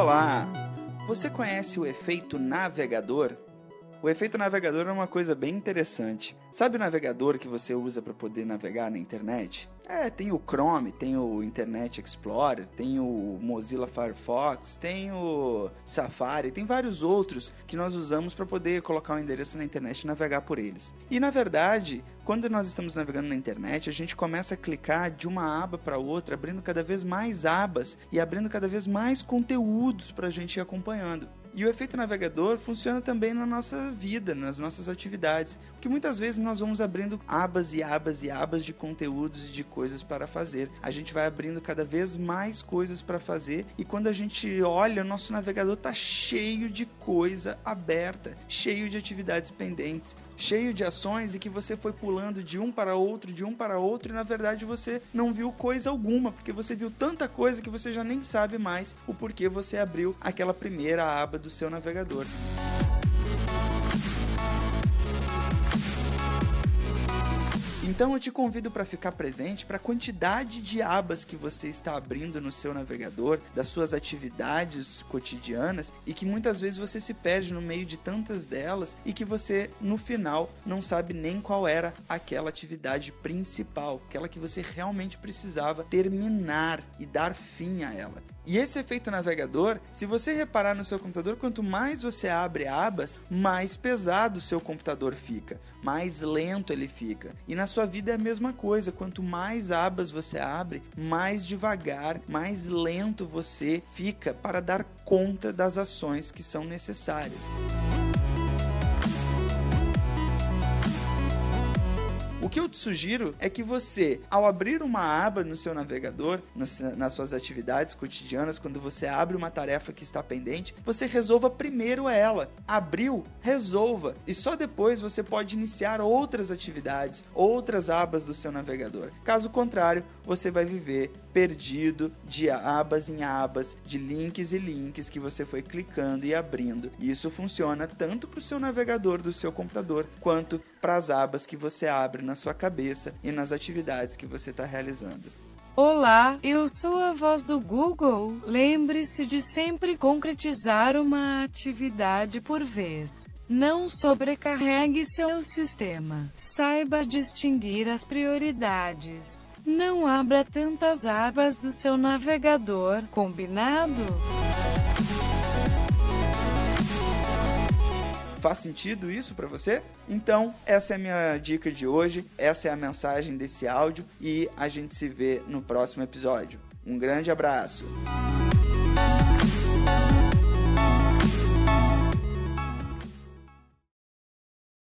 Olá! Você conhece o efeito navegador? O efeito navegador é uma coisa bem interessante. Sabe o navegador que você usa para poder navegar na internet? É, tem o Chrome, tem o Internet Explorer, tem o Mozilla Firefox, tem o Safari, tem vários outros que nós usamos para poder colocar um endereço na internet e navegar por eles. E na verdade, quando nós estamos navegando na internet, a gente começa a clicar de uma aba para outra, abrindo cada vez mais abas e abrindo cada vez mais conteúdos para a gente ir acompanhando. E o efeito navegador funciona também na nossa vida, nas nossas atividades, porque muitas vezes nós vamos abrindo abas e abas e abas de conteúdos e de coisas para fazer. A gente vai abrindo cada vez mais coisas para fazer. E quando a gente olha, o nosso navegador está cheio de coisa aberta, cheio de atividades pendentes, cheio de ações e que você foi pulando de um para outro, de um para outro e na verdade você não viu coisa alguma, porque você viu tanta coisa que você já nem sabe mais o porquê você abriu aquela primeira aba do seu navegador. Então eu te convido para ficar presente para a quantidade de abas que você está abrindo no seu navegador, das suas atividades cotidianas e que muitas vezes você se perde no meio de tantas delas e que você no final não sabe nem qual era aquela atividade principal, aquela que você realmente precisava terminar e dar fim a ela. E esse efeito navegador, se você reparar no seu computador, quanto mais você abre abas, mais pesado o seu computador fica, mais lento ele fica. E na sua vida é a mesma coisa, quanto mais abas você abre, mais devagar, mais lento você fica para dar conta das ações que são necessárias. O que eu te sugiro é que você, ao abrir uma aba no seu navegador, nas suas atividades cotidianas, quando você abre uma tarefa que está pendente, você resolva primeiro ela. Abriu, resolva. E só depois você pode iniciar outras atividades, outras abas do seu navegador. Caso contrário, você vai viver perdido de abas em abas, de links e links que você foi clicando e abrindo. Isso funciona tanto para o seu navegador do seu computador quanto para as abas que você abre na sua cabeça e nas atividades que você está realizando. Olá, eu sou a voz do Google. Lembre-se de sempre concretizar uma atividade por vez. Não sobrecarregue seu sistema. Saiba distinguir as prioridades. Não abra tantas abas do seu navegador. Combinado? Faz sentido isso para você? Então, essa é a minha dica de hoje, essa é a mensagem desse áudio e a gente se vê no próximo episódio. Um grande abraço.